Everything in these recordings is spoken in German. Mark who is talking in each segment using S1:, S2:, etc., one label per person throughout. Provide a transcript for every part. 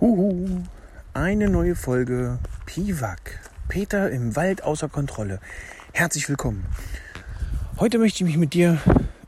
S1: Huhu, eine neue Folge Piwak. Peter im Wald außer Kontrolle. Herzlich willkommen. Heute möchte ich mich mit dir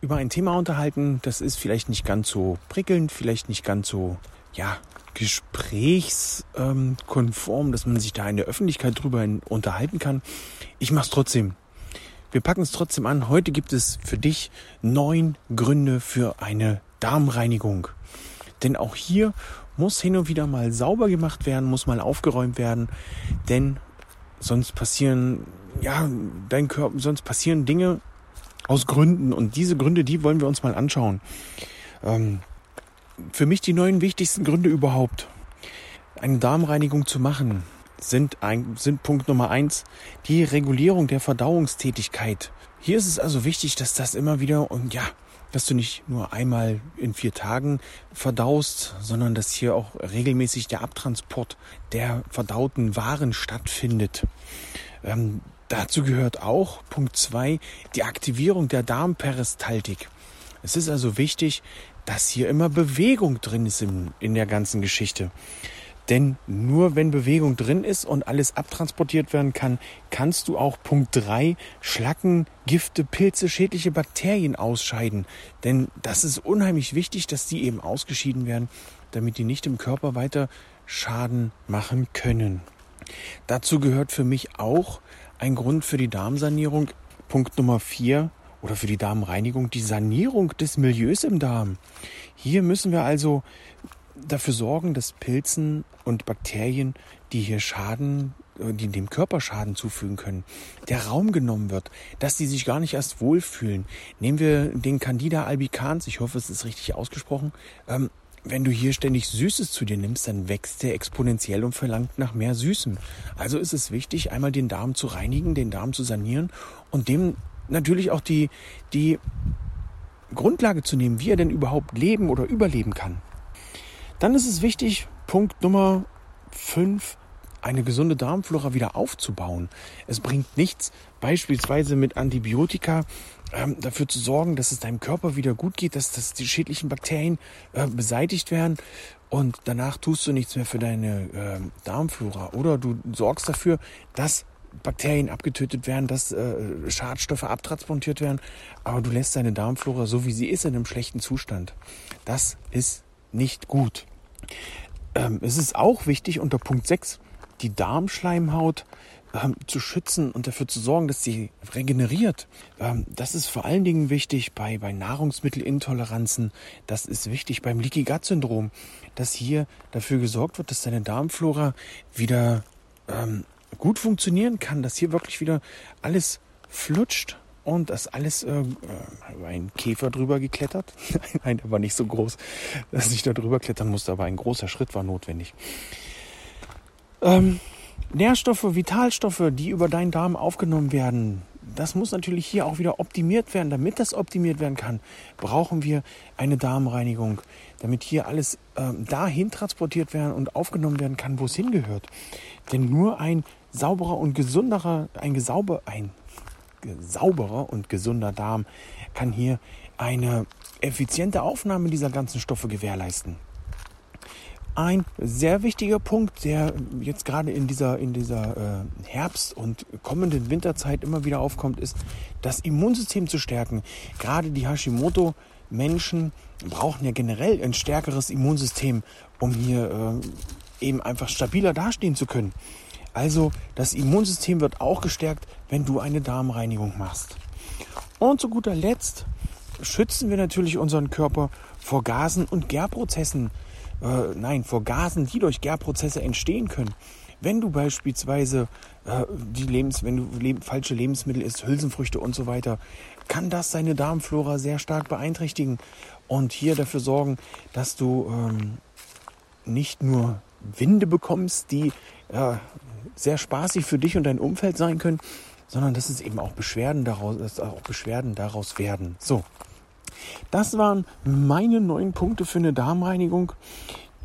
S1: über ein Thema unterhalten, das ist vielleicht nicht ganz so prickelnd, vielleicht nicht ganz so, ja, gesprächskonform, dass man sich da in der Öffentlichkeit drüber unterhalten kann. Ich mache es trotzdem. Wir packen es trotzdem an. Heute gibt es für dich neun Gründe für eine Darmreinigung. Denn auch hier muss hin und wieder mal sauber gemacht werden, muss mal aufgeräumt werden, denn sonst passieren, ja, dein Körper, sonst passieren Dinge aus Gründen und diese Gründe, die wollen wir uns mal anschauen. Ähm, für mich die neun wichtigsten Gründe überhaupt, eine Darmreinigung zu machen, sind, ein, sind Punkt Nummer eins die Regulierung der Verdauungstätigkeit. Hier ist es also wichtig, dass das immer wieder und ja, dass du nicht nur einmal in vier Tagen verdaust, sondern dass hier auch regelmäßig der Abtransport der verdauten Waren stattfindet. Ähm, dazu gehört auch Punkt zwei die Aktivierung der Darmperistaltik. Es ist also wichtig, dass hier immer Bewegung drin ist in, in der ganzen Geschichte. Denn nur wenn Bewegung drin ist und alles abtransportiert werden kann, kannst du auch Punkt 3 Schlacken, Gifte, Pilze, schädliche Bakterien ausscheiden. Denn das ist unheimlich wichtig, dass die eben ausgeschieden werden, damit die nicht im Körper weiter Schaden machen können. Dazu gehört für mich auch ein Grund für die Darmsanierung, Punkt Nummer 4 oder für die Darmreinigung, die Sanierung des Milieus im Darm. Hier müssen wir also dafür sorgen, dass Pilzen und Bakterien, die hier Schaden, äh, die dem Körper Schaden zufügen können, der Raum genommen wird, dass die sich gar nicht erst wohlfühlen. Nehmen wir den Candida albicans, ich hoffe, es ist richtig ausgesprochen. Ähm, wenn du hier ständig Süßes zu dir nimmst, dann wächst der exponentiell und verlangt nach mehr Süßem. Also ist es wichtig, einmal den Darm zu reinigen, den Darm zu sanieren und dem natürlich auch die, die Grundlage zu nehmen, wie er denn überhaupt leben oder überleben kann. Dann ist es wichtig, Punkt Nummer 5, eine gesunde Darmflora wieder aufzubauen. Es bringt nichts, beispielsweise mit Antibiotika ähm, dafür zu sorgen, dass es deinem Körper wieder gut geht, dass, dass die schädlichen Bakterien äh, beseitigt werden und danach tust du nichts mehr für deine äh, Darmflora. Oder du sorgst dafür, dass Bakterien abgetötet werden, dass äh, Schadstoffe abtransportiert werden, aber du lässt deine Darmflora so wie sie ist in einem schlechten Zustand. Das ist nicht gut. Ähm, es ist auch wichtig unter Punkt 6 die Darmschleimhaut ähm, zu schützen und dafür zu sorgen, dass sie regeneriert. Ähm, das ist vor allen Dingen wichtig bei, bei Nahrungsmittelintoleranzen. Das ist wichtig beim Leaky Gut Syndrom, dass hier dafür gesorgt wird, dass deine Darmflora wieder ähm, gut funktionieren kann, dass hier wirklich wieder alles flutscht und das alles, äh, äh, ein Käfer drüber geklettert. Nein, der war nicht so groß, dass ich da drüber klettern musste, aber ein großer Schritt war notwendig. Ähm, Nährstoffe, Vitalstoffe, die über deinen Darm aufgenommen werden, das muss natürlich hier auch wieder optimiert werden. Damit das optimiert werden kann, brauchen wir eine Darmreinigung, damit hier alles ähm, dahin transportiert werden und aufgenommen werden kann, wo es hingehört. Denn nur ein sauberer und gesunderer, ein gesauber, ein sauberer und gesunder Darm kann hier eine effiziente Aufnahme dieser ganzen Stoffe gewährleisten. Ein sehr wichtiger Punkt, der jetzt gerade in dieser, in dieser äh, Herbst- und kommenden Winterzeit immer wieder aufkommt, ist, das Immunsystem zu stärken. Gerade die Hashimoto-Menschen brauchen ja generell ein stärkeres Immunsystem, um hier äh, eben einfach stabiler dastehen zu können. Also das Immunsystem wird auch gestärkt, wenn du eine Darmreinigung machst. Und zu guter Letzt schützen wir natürlich unseren Körper vor Gasen und Gärprozessen. Äh, nein, vor Gasen, die durch Gärprozesse entstehen können. Wenn du beispielsweise äh, die Lebens, wenn du leb falsche Lebensmittel isst, Hülsenfrüchte und so weiter, kann das deine Darmflora sehr stark beeinträchtigen und hier dafür sorgen, dass du ähm, nicht nur Winde bekommst, die äh, sehr spaßig für dich und dein Umfeld sein können, sondern dass es eben auch Beschwerden daraus, dass auch Beschwerden daraus werden. So, das waren meine neun Punkte für eine Darmreinigung.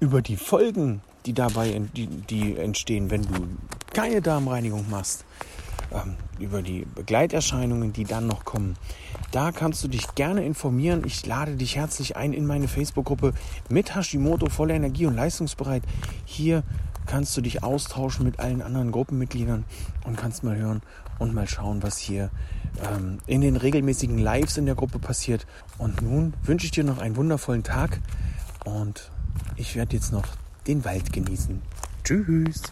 S1: Über die Folgen, die dabei die, die entstehen, wenn du keine Darmreinigung machst, ähm, über die Begleiterscheinungen, die dann noch kommen, da kannst du dich gerne informieren. Ich lade dich herzlich ein in meine Facebook-Gruppe mit Hashimoto voller Energie und leistungsbereit. Hier kannst du dich austauschen mit allen anderen Gruppenmitgliedern und kannst mal hören und mal schauen, was hier ähm, in den regelmäßigen Lives in der Gruppe passiert. Und nun wünsche ich dir noch einen wundervollen Tag und ich werde jetzt noch den Wald genießen. Tschüss.